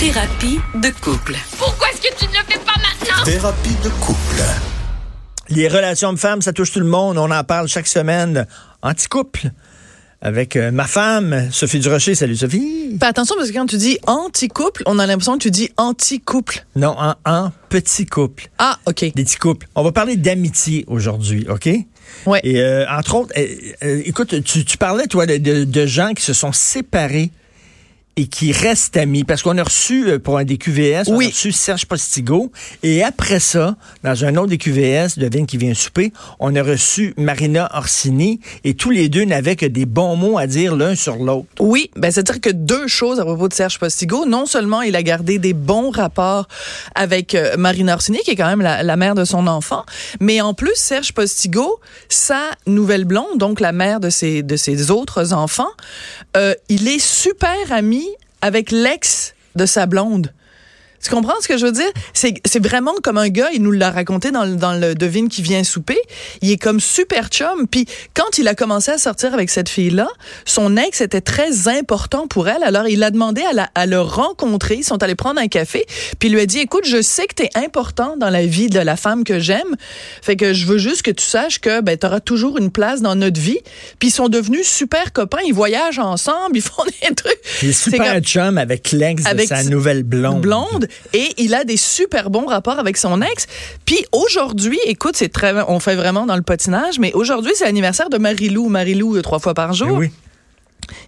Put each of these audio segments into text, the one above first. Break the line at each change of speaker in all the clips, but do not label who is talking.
Thérapie de couple.
Pourquoi est-ce que tu ne le fais pas maintenant?
Thérapie de couple.
Les relations de femmes, ça touche tout le monde. On en parle chaque semaine. Anti-couple. Avec euh, ma femme, Sophie Durocher. Salut Sophie.
Fais attention parce que quand tu dis anti-couple, on a l'impression que tu dis anti-couple.
Non, en, en petit couple.
Ah, OK.
Des petits couples. On va parler d'amitié aujourd'hui, OK?
Ouais.
Et euh, entre autres, euh, euh, écoute, tu, tu parlais, toi, de, de- de gens qui se sont séparés et qui restent amis. Parce qu'on a reçu, euh, pour un des QVS, on
Oui.
a reçu Serge Postigo. Et après ça, dans un autre des QVS, devine qui vient souper, on a reçu Marina Orsini. Et tous les deux n'avaient que des bons mots à dire l'un sur l'autre.
Oui, ben c'est-à-dire que deux choses à propos de Serge Postigo. Non seulement il a gardé des bons rapports avec euh, Marina Orsini, qui est quand même la, la mère de son enfant, mais en plus Serge Postigo, sa nouvelle blonde, donc la mère de ses de ses autres enfants, euh, il est super ami avec l'ex de sa blonde. Tu comprends ce que je veux dire? C'est, c'est vraiment comme un gars, il nous l'a raconté dans, le- dans le Devine qui vient souper. Il est comme super chum. Puis quand il a commencé à sortir avec cette fille-là, son ex était très important pour elle. Alors il a demandé à, la, à le rencontrer. Ils sont allés prendre un café. Puis il lui a dit, écoute, je sais que tu es important dans la vie de la femme que j'aime. Fait que je veux juste que tu saches que ben, tu auras toujours une place dans notre vie. Puis ils sont devenus super copains. Ils voyagent ensemble. Ils font des trucs.
Il est super
comme-
chum avec l'ex de sa nouvelle blonde.
blonde et il a des super bons rapports avec son ex. Puis aujourd'hui, écoute, c'est très, on fait vraiment dans le patinage, mais aujourd'hui c'est l'anniversaire de Marilou. Marilou euh, trois fois par jour.
Ben oui.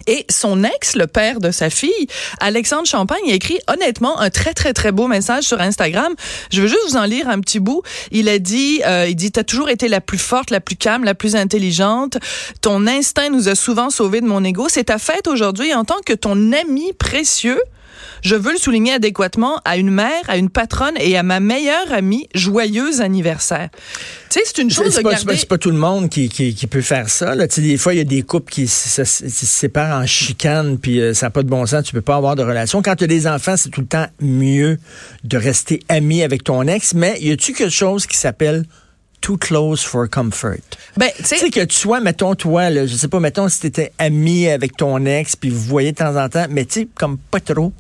Et son ex, le père de sa fille, Alexandre Champagne, a écrit honnêtement un très très très beau message sur Instagram. Je veux juste vous en lire un petit bout. Il a dit, euh, il dit, t'as toujours été la plus forte, la plus calme, la plus intelligente. Ton instinct nous a souvent sauvés de mon ego. C'est ta fête aujourd'hui en tant que ton ami précieux. Je veux le souligner adéquatement à une mère, à une patronne et à ma meilleure amie. Joyeux anniversaire. Tu sais, c'est une chose de
pas, pas-
garder.
c'est pas tout le monde qui, qui, qui peut faire ça. Là. Tu sais, Des fois, il y a des couples qui se, se- se séparent en chicane, puis euh, ça n'a pas de bon sens. Tu peux pas avoir de relation. Quand tu as des enfants, c'est tout le temps mieux de rester ami avec ton ex. Mais y a-tu quelque chose qui s'appelle too close for comfort?
Ben, tu sais,
que tu sois, mettons, toi, là, je sais pas, mettons, si tu étais ami avec ton ex, puis vous voyez de temps en temps, mais tu sais, comme pas trop.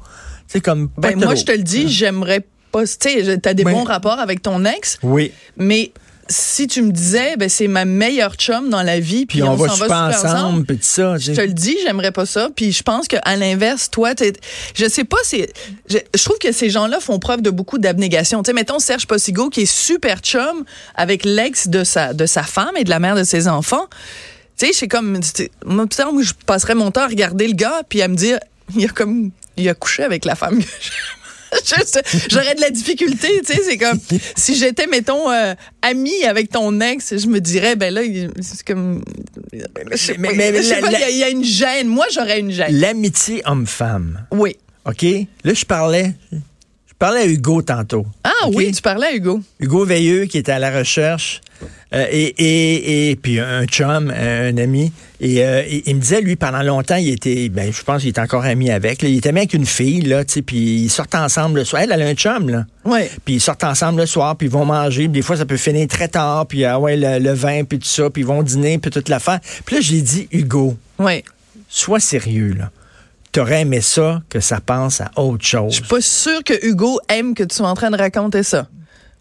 Sais, comme
Ben, moi, je te le dis, j'aimerais pas. Tu sais, t'as des
Ouais.
bons rapports avec ton ex,
Oui.
mais si tu me disais, ben, c'est ma meilleure chum dans la vie, puis,
Puis on, va
s'en
super
super
ensemble, puis tout ça.
Je te le dis, j'aimerais pas ça. Puis je pense qu'à l'inverse, toi, t'es- je sais pas, c'est, je, je trouve que ces gens-là font preuve de beaucoup d'abnégation. Tu sais, mettons Serge Postigo qui est super chum avec l'ex de sa de sa femme et de la mère de ses enfants. Tu sais, c'est comme, c'est- moi, je passerais mon temps à regarder le gars puis à me dire, il a comme, il a couché avec la femme que J'aurais de la difficulté, tu sais, c'est comme si j'étais, mettons, euh, amie avec ton ex, je me dirais, ben là, c'est comme, je sais
Mais-
pas,
mais
je sais
la-
pas, il y
la-
a- il y, a une gêne. Moi, j'aurais une gêne.
L'amitié homme-femme.
Oui.
OK? Là, je parlais. Je parlais à Hugo tantôt.
Ah oui, tu parlais à Hugo.
Hugo Veilleux, qui était à la recherche, euh, et, et, et puis un chum, un ami. Et euh, il, il me disait, lui, pendant longtemps, il était, ben, je pense qu'il était encore ami avec. là. Il était ami avec une fille, là, tu sais, puis ils sortent ensemble le soir. Elle, elle a un chum, là.
Oui.
Puis ils sortent ensemble le soir, puis ils vont manger. Puis des fois, ça peut finir très tard, puis ah ouais, le, le vin, puis tout ça, puis ils vont dîner, puis toute l'affaire. Puis là, j'ai dit, Hugo,
Oui.
sois sérieux, là. T'aurais aimé ça que ça pense à autre chose.
Je suis pas sûre que Hugo aime que tu sois en train de raconter ça.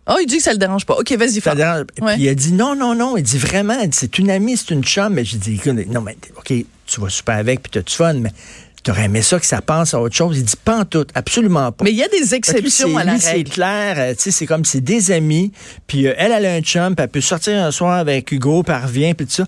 Oh, il dit que ça le dérange pas. OK, vas-y,
Ça
fais.
dérange.
Ouais.
Puis il a dit non, non, non. Il dit vraiment, c'est une amie, c'est une chum. Mais j'ai dit, écoute, non, mais OK, tu vas super avec, puis t'as du fun, mais t'aurais aimé ça que ça pense à autre chose. Il dit pas en tout, absolument pas.
Mais il y a des
lui,
exceptions à la
lui, c'est
règle.
clair, euh, tu sais, c'est comme c'est des amis, puis euh, elle, elle a un chum, puis elle peut sortir un soir avec Hugo, puis elle revient, puis tout ça.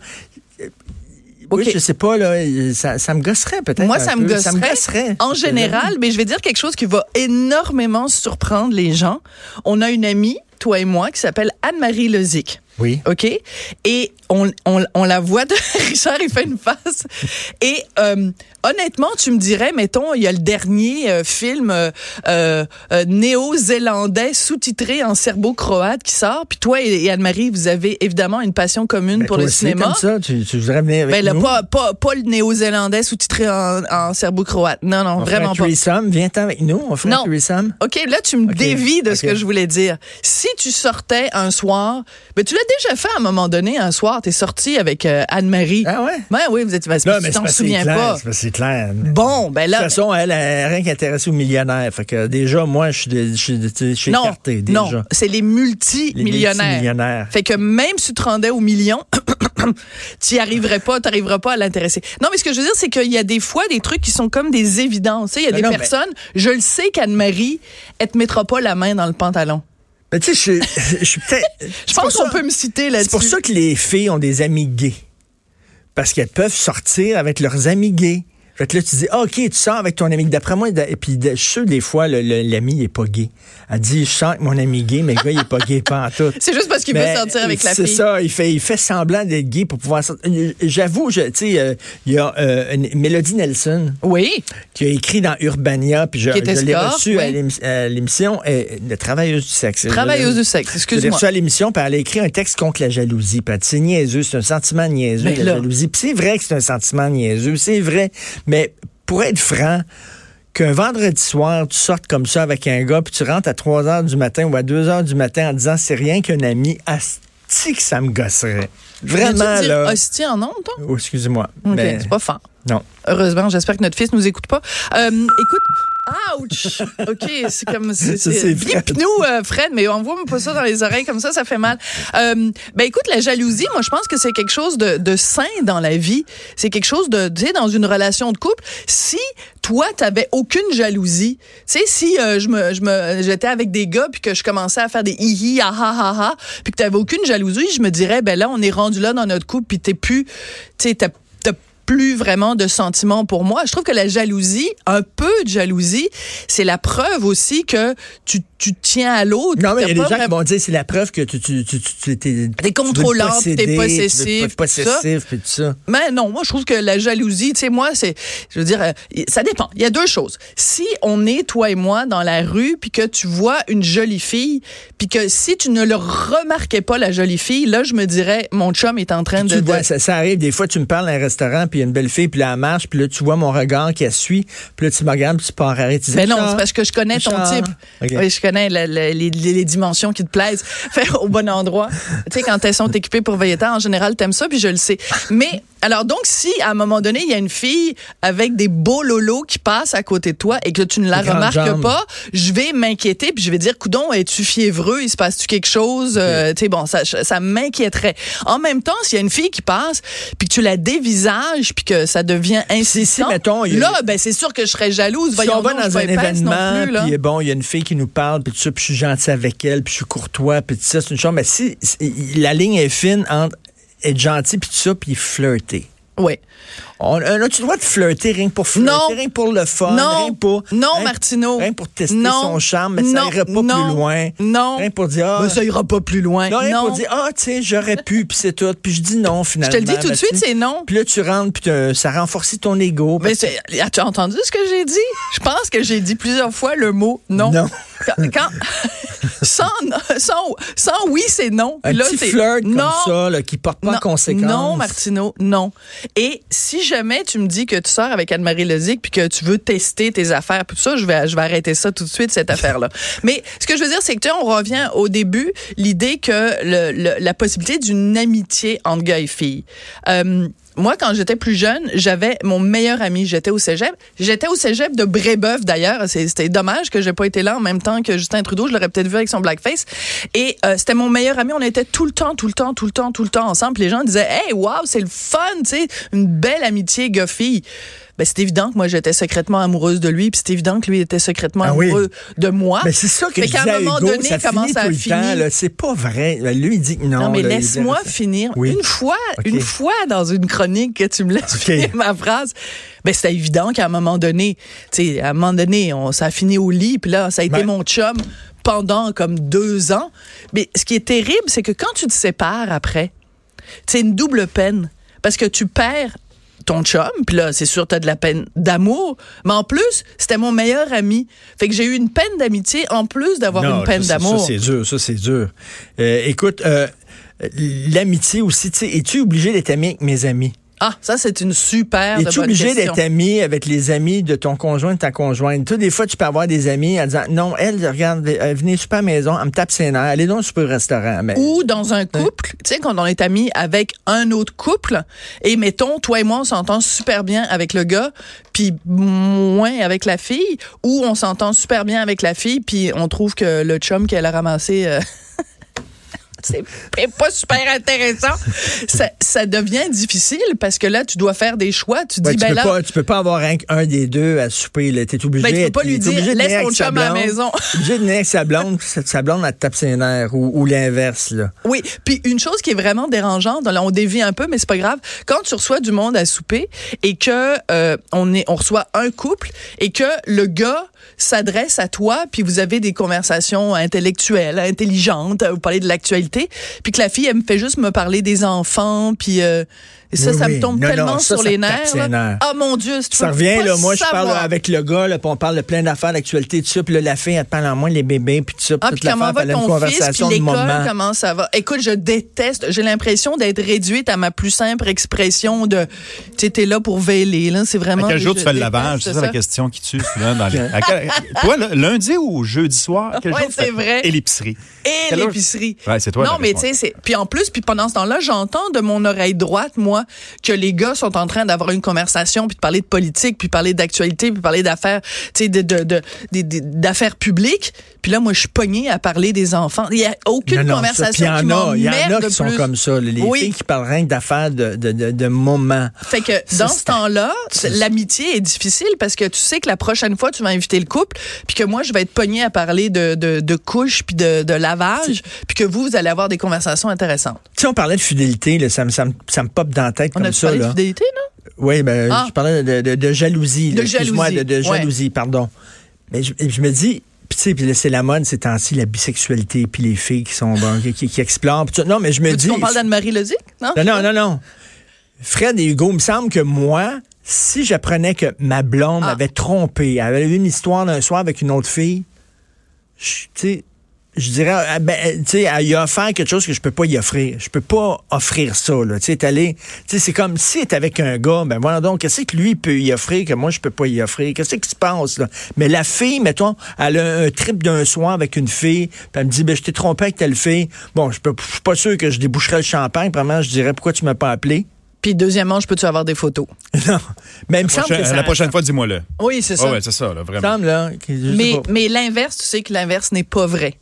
Oui, je sais pas, là, ça, ça me gosserait peut-être.
Moi, ça me, gosserait,
Ça me gosserait.
En général, mais je vais dire quelque chose qui va énormément surprendre les gens. On a une amie, toi et moi, qui s'appelle Anne-Marie Lezic.
Oui.
OK? Et on, on, on la voit de Richard, il fait une face. Et euh, honnêtement, tu me dirais, mettons, il y a le dernier euh, film euh, néo-zélandais sous-titré en serbo-croate qui sort. Puis toi et, et Anne-Marie, vous avez évidemment une passion commune
Ben,
pour
toi
le
aussi,
cinéma.
comme ça, tu, tu voudrais venir avec
Ben là,
nous?
pas, pas, pas le néo-zélandais sous-titré en, en serbo-croate. Non, non,
on ferait
vraiment
un
pas.
threesome. Viens-t'en avec nous, on fait
Non.
un threesome.
OK, là, tu me
OK,
dévis de ce que je voulais dire. Si tu sortais un soir, ben, tu l'as déjà fait à un moment donné, un soir, t'es sorti avec euh, Anne-Marie.
Ah ouais?
Ben oui, vous êtes, ben,
Non, mais
tu t'en souviens
clair,
pas.
c'est clair.
Bon, ben
De
là.
toute façon, elle a rien qu'intéressé aux millionnaires. Fait que déjà, moi, je suis, de- de-
Non,
écarté déjà.
non, c'est les multimillionnaires.
multimillionnaires.
Fait que même si tu te rendais au million, tu n'y arriverais pas, tu n'arriverais pas à l'intéresser. Non, mais ce que je veux dire, c'est qu'il y a des fois des trucs qui sont comme des évidences. Il y a
Non,
des
non, mais-
personnes, je le sais qu'Anne-Marie, elle te mettra pas la main dans le pantalon.
Mais tu sais, je, je suis peut-être.
Je pense qu'on peut me citer là-dessus.
C'est pour ça que les filles ont des amis gays. Parce qu'elles peuvent sortir avec leurs amis gays. Fait que là, tu dis, ah, OK, tu sors avec ton ami. D'après moi, et puis je suis sûr, des fois, l'ami, il est pas gay. Elle dit, je sors avec mon ami gay, mais le gars, il est pas gay, pas en tout.
C'est juste parce qu'il veut sortir avec la
C'est
fille.
ça, il fait, il fait semblant d'être gay pour pouvoir sortir. Euh, J'avoue, tu sais, euh, il y a euh, une- Mélodie Nelson
Oui.
qui a écrit dans Urbania, puis je, l'ai reçue à
oui.
l'émi- à l'émission, de Travailleuse du sexe.
Travailleuse du sexe,
je l'ai
excuse-moi.
reçue à l'émission, puis elle a écrit un texte contre la jalousie. Puis elle dit, c'est niaiseux, c'est un sentiment niaiseux, la
là-
jalousie. Puis c'est vrai que c'est un sentiment niaiseux, c'est vrai. Mais pour être franc, qu'un vendredi soir, tu sortes comme ça avec un gars, puis tu rentres à 3 heures du matin ou à 2 heures du matin en disant, c'est rien qu'un ami, asti que ça me gosserait. Vraiment,
dire
là.
hostie en ondes, toi?
Oh, excusez-moi. Mais-
c'est pas fort.
non.
Heureusement, j'espère que notre fils nous écoute pas. Euh, écoute, ouch! OK, c'est comme... C'est, nous, euh, Fred, mais envoie-moi pas ça dans les oreilles comme ça, ça fait mal. Euh, ben écoute, la jalousie, moi, je pense que c'est quelque chose de, de sain dans la vie. C'est quelque chose de, tu sais, dans une relation de couple. Si toi, t'avais aucune jalousie, tu sais, si euh, je me, je me, j'étais avec des gars puis que je commençais à faire des hi-hi, ah ha ha ha, puis que t'avais aucune jalousie, je me dirais, ben là, on est rendu là dans notre couple puis t'es plus, tu sais, plus vraiment de sentiments pour moi. Je trouve que la jalousie, un peu de jalousie, c'est la preuve aussi que tu, tu tiens à l'autre.
Non, mais il y a des gens qui vont dire c'est la preuve que tu, tu, tu, tu, tu t'es,
T'es contrôlant,
tu
t'es possessif,
Tu possessif, puis tout ça.
Mais non, moi je trouve que la jalousie, tu sais, moi c'est, je veux dire, euh, ça dépend. Il y a deux choses. Si on est toi et moi dans la rue, puis que tu vois une jolie fille, puis que si tu ne le remarquais pas la jolie fille, là je me dirais, mon chum est en train
Tu
de. de-
vois, ça, ça arrive, des fois, tu me parles dans un restaurant, puis il y a une belle fille, puis là, elle marche, puis là, tu vois mon regard qui la suit, puis là, tu me regardes, puis tu pars arrêter. Tu dis,
Mais non,
Richard,
c'est parce que je connais ton type. Oui, je connais le- le- les, les- dimensions qui te plaisent. Fait au bon endroit. tu sais, quand elles sont équipées pour veiller en général, t'aimes ça, puis je le sais. Mais, alors donc, si à un moment donné, il y a une fille avec des beaux lolos qui passe à côté de toi et que tu ne la remarques pas, je vais m'inquiéter, puis je vais dire, coudon, es-tu fiévreux? Il se passe-tu quelque chose? Euh, tu sais, bon, ça, ça m'inquiéterait. En même temps, s'il y a une fille qui passe, puis que tu la dévisages, puis que ça devient insistant,
mettons, il y a-
là, ben, c'est sûr que je serais jalouse.
Si
Voyons
on va dans un événement, puis bon, il y a une fille qui nous parle, puis tout ça, puis je suis gentil avec elle, puis je suis courtois, puis tout ça, c'est une chose. Mais si, si- la ligne est fine entre être gentil, puis tout ça, puis flirter.
Oui.
On, a-tu le droit de flirter rien que pour flirter,
Non.
rien que pour le fun,
Non.
rien pour...
Non,
rien-
Martineau.
Rien pour tester
Non.
son charme, mais ça ira pas plus loin.
Non.
Rien pour dire, ah,
ça ira pas plus loin.
non, rien pour dire, ah, tiens, j'aurais pu, puis c'est tout. Puis je dis non,
je
finalement.
te le dis tout de suite,
tu sais.
c'est non.
Puis là, tu rentres, puis ça renforce ton ego.
Mais c'est- as-tu entendu ce que j'ai dit? Je pense que j'ai dit plusieurs fois le mot non.
Non.
Quand, quand- sans, sans, sans oui, c'est non.
Un
là,
petit
c'est-
flirt
non.
comme ça, là, qui porte pas
non,
conséquence.
Non, Martineau, non. Et si jamais tu me dis que tu sors avec Anne-Marie Lezic puis que tu veux tester tes affaires, puis tout ça, je vais, je vais arrêter ça tout de suite, cette affaire-là. Mais ce que je veux dire, c'est que tu sais, on revient au début, l'idée que le, le- la possibilité d'une amitié entre gars et filles. Euh, moi, quand j'étais plus jeune, j'avais mon meilleur ami. J'étais au cégep. J'étais au cégep de Brébeuf, d'ailleurs. C'était dommage que j'ai pas été là en même temps que Justin Trudeau. Je l'aurais peut-être vu avec son blackface. Et euh, c'était mon meilleur ami. On était tout le temps, tout le temps, tout le temps, tout le temps ensemble. Les gens disaient, hey, wow, c'est le fun, tu sais, une belle amitié gars-fille. Ben, c'est évident que moi, j'étais secrètement amoureuse de lui, puis c'est évident que lui était secrètement
Ah oui.
amoureux de moi.
Mais c'est ça que je
qu'à un moment
Hugo,
donné,
ça
comment
finit
ça
tout
a fini?
C'est pas vrai. Ben, Lui, il dit que non.
Non, mais laisse-moi finir.
Oui.
Une fois, une fois dans une chronique que tu me laisses finir ma phrase, ben c'était évident qu'à un moment donné, tu sais, à un moment donné, on, ça a fini au lit, puis là, ça a été
Ben-
mon chum pendant comme deux ans. Mais ce qui est terrible, c'est que quand tu te sépares après, c'est une double peine. Parce que tu perds ton chum, puis là, c'est sûr, t'as de la peine d'amour, mais en plus, c'était mon meilleur ami. Fait que j'ai eu une peine d'amitié en plus d'avoir une peine d'amour.
Ça, c'est dur. Ça, c'est dur. Euh, écoute, euh, l'amitié aussi, tu sais, es-tu obligé d'être ami avec mes amis?
Ah, ça, c'est une super
Es-tu obligé d'être ami avec les amis de ton conjoint, de ta conjointe? Tu sais, des fois, tu peux avoir des amis en disant, non, elle, regarde, elle venez super à la maison, elle me tape ses nerfs, allez donc super au restaurant. Mais,
Ou dans un couple, tu sais, quand on est amis avec un autre couple, et mettons, toi et moi, on s'entend super bien avec le gars, puis moins avec la fille, ou on s'entend super bien avec la fille, puis on trouve que le chum qu'elle a ramassé... euh, C'est pas super intéressant. Ça, ça devient difficile parce que là, tu dois faire des choix. Tu dis,
Ouais, tu,
ben
peux
là,
pas, tu peux pas avoir un, un des deux à souper. là. T'es obligé.
Ben, tu peux pas lui dire, laisse ton chum à la maison.
Obligé de avec sa blonde, sa blonde, elle tape ses nerfs, ou, ou l'inverse, là.
Oui, puis une chose qui est vraiment dérangeante, là, on dévie un peu, mais c'est pas grave. Quand tu reçois du monde à souper et que euh, on est, on reçoit un couple et que le gars s'adresse à toi, puis vous avez des conversations intellectuelles, intelligentes, vous parlez de l'actualité, puis que la fille elle me fait juste me parler des enfants, puis euh, et ça,
Oui,
ça me tombe
Non,
tellement
non, ça,
sur
ça
les nerfs. Ah mon Dieu, tu
Ça revient,
pas
là, moi, je parle avec le gars, là, puis on parle de plein d'affaires, d'actualité, tout ça, puis là, la fille, elle te parle en moins les bébés, puis tout ça, puis
Ah,
toute
puis comment
l'affaire, elle a une
fils,
conversation de
l'école,
moment.
comment ça va? Écoute, je déteste, j'ai l'impression d'être réduite à ma plus simple expression de, tu sais, t'es là pour veiller, là, c'est vraiment...
À quel jour tu fais le lavage? C'est ça, la question qui tue souvent dans les. Toi, lundi ou jeudi soir? Quel jour
c'est vrai.
Et l'épicerie.
Et l'épicerie.
Ouais, c'est toi,
Non, mais tu sais, c'est. Puis en plus, puis pendant ce temps-là, j'entends de mon oreille droite, moi, que les gars sont en train d'avoir une conversation, puis de parler de politique, puis parler d'actualité, puis parler d'affaires, tu sais, de, d'affaires publiques. Puis là, moi, je suis pognée à parler des enfants. Il y a aucune
Non, non, ça,
conversation qui
il y en a, il y en
m'emmerde
a qui sont comme ça, les
Oui.
filles qui parlent rien que d'affaires de, de, de, de moments.
Fait que
Ça,
dans ce temps-là, l'amitié est difficile parce que tu sais que la prochaine fois, tu vas inviter le couple, puis que moi, je vais être pognée à parler de, de, de couches, puis de, de lavage, puis que vous, vous allez avoir des conversations intéressantes.
Si on parlait de fidélité, là, ça, me, ça, me, ça me pop dans tête
On
comme
a
ça.
parlé de
Là.
fidélité, non?
Oui, ben,
Ah.
je parlais de, de, de jalousie. là,
De
de,
jalousie,
de
ouais.
pardon. Mais je, je me dis, puis tu sais, puis là, c'est la mode ces temps-ci, la bisexualité, puis les filles qui sont bon, qui, qui, qui explorent. Non, mais je me dis.
qu'on parle d'Anne-Marie Leduc? Non?
Non, non, non, non. Fred et Hugo, il me semble que moi, si j'apprenais que ma blonde
Ah.
m'avait trompé, elle avait eu une histoire d'un soir avec une autre fille, je- tu sais, je dirais, ah, ben, tu sais, elle y a offert quelque chose que je peux pas y offrir. Je peux pas offrir ça, là. Tu sais, t'es allé- tu sais, c'est comme si est avec un gars, ben voilà donc, qu'est-ce que lui peut y offrir que moi je peux pas y offrir? Qu'est-ce qui se passe, là? Mais la fille, mettons, elle a un trip d'un soir avec une fille, puis elle me dit, ben, je t'ai trompé avec telle fille. Bon, je peux, je suis pas sûr que je déboucherais le champagne. Premièrement, je dirais, pourquoi tu m'as pas appelé?
Puis deuxièmement, je peux-tu avoir des photos?
non. Mais il me semble que ça.
la prochaine fois, dis-moi-le.
Oui, c'est ça.
Oh, ouais, c'est ça, là,
il me
vraiment.
semble, là. que-
mais mais l'inverse, tu sais que l'inverse n'est pas vrai.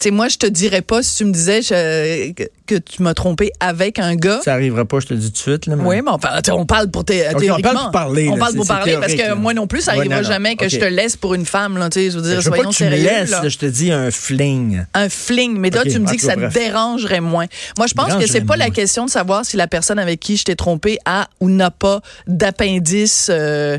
Tu sais, moi, je te dirais pas si tu me disais je- que, tu m'as trompé avec un gars.
Ça arrivera pas, je te le dis tout de suite, là. mais-
Oui, mais on parle, on parle pour
Ok, on parle pour parler,
On parle pour parler parce que
là.
moi non plus, ça
Ouais,
arrivera
non, non.
jamais que je te laisse pour une femme. Là, tu je veux dire,
Je veux pas
soyons
que tu me
sérieux.
laisses,
là.
je te dis un fling.
un fling. Mais là,
Ok,
tu me dis que ça te dérangerait moins. Moi, je pense que c'est pas la question de savoir si la personne avec qui je t'ai trompé a ou n'a pas d'appendice, euh,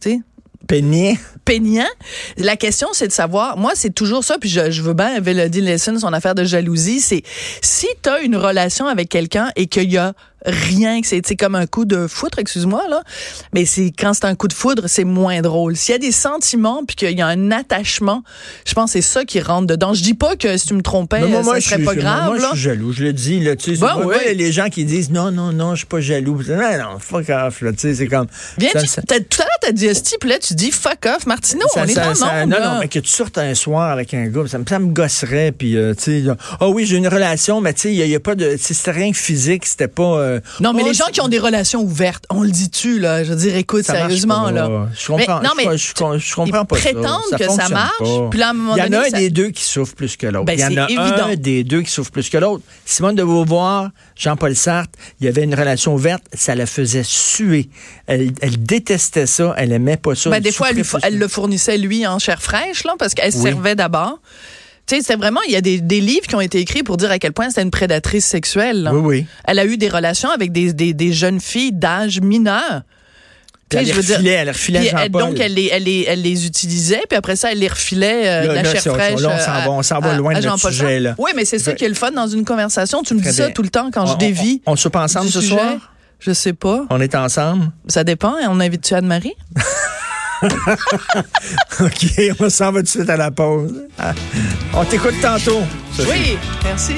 tu sais,
Peigné.
peignant. La question, c'est de savoir, moi, c'est toujours ça, puis je, je veux bien Elodie Lesson, son affaire de jalousie, c'est si tu as une relation avec quelqu'un et qu'il y a rien, que c'est comme un coup de foudre, excuse-moi, là, mais c'est quand c'est un coup de foudre, c'est moins drôle. S'il y a des sentiments puis qu'il y a un attachement, je pense que c'est ça qui rentre dedans. Je dis pas que si tu me trompais,
moi,
ça
je
serait pas grave,
Moi, je
là.
suis jaloux, je le dis, là, tu sais.
Ben oui.
moi, les gens qui disent non, non, non, je suis pas jaloux. Non, non, fuck off, là, tu sais, c'est comme.
Viens,
ça-
tu-
ça-
tout à l'heure, t'as dit hostie, puis là, tu dis fuck off, Martineau,
ça-
on est
ça-
onde,
non,
là.
non, mais que tu sortes un soir avec un gars, ça me, ça me gosserait, puis, euh, tu sais, ah oui, j'ai une relation, mais tu sais, il n'y a, pas de. C'était rien de physique, c'était pas. euh,
Non, mais
oh,
les gens qui ont des relations ouvertes, on le dit-tu, là? Je veux dire, écoute,
Ça
sérieusement,
pas.
là.
Je comprends,
Mais- non, mais
je, je- je comprends
ils
pas ça.
prétendent que ça marche,
pas.
puis là, à un moment
Il y en a un
ça-
des deux qui souffre plus que l'autre.
Ben,
Il y en a
évident.
un des deux qui souffre plus que l'autre. Simone de Beauvoir, Jean-Paul Sartre, il y avait une relation ouverte, ça la faisait suer. Elle, elle détestait ça, elle aimait pas ça.
Ben, des fois, elle, le fournissait, lui, en chair fraîche, là, parce qu'elle
Oui.
servait d'abord. Tu sais, c'est vraiment, il y a des, des livres qui ont été écrits pour dire à quel point c'était une prédatrice sexuelle. là.
Oui, oui.
Elle a eu des relations avec des, des, des jeunes filles d'âge mineur.
Elle les
je veux dire-
refilait, elle les refilait
elle-
Jean-Paul.
donc, elle les, elle, les, elle les utilisait, puis après ça, elle les refilait euh, de
Là,
la
là,
chair
c'est
fraîche.
Là, on s'en
euh,
va- on s'en va
à-
loin
à
de notre sujet, là.
Oui, mais c'est ça qui est le fun dans une conversation. Tu me
Très
dis ça tout le temps quand je
On-
dévie.
On, on se pas ensemble ce
sujet.
soir?
Je sais pas.
On est ensemble?
Ça dépend. On invite-tu Anne-Marie?
OK, on s'en va tout de suite à la pause. Ah. On t'écoute tantôt.
Oui, merci.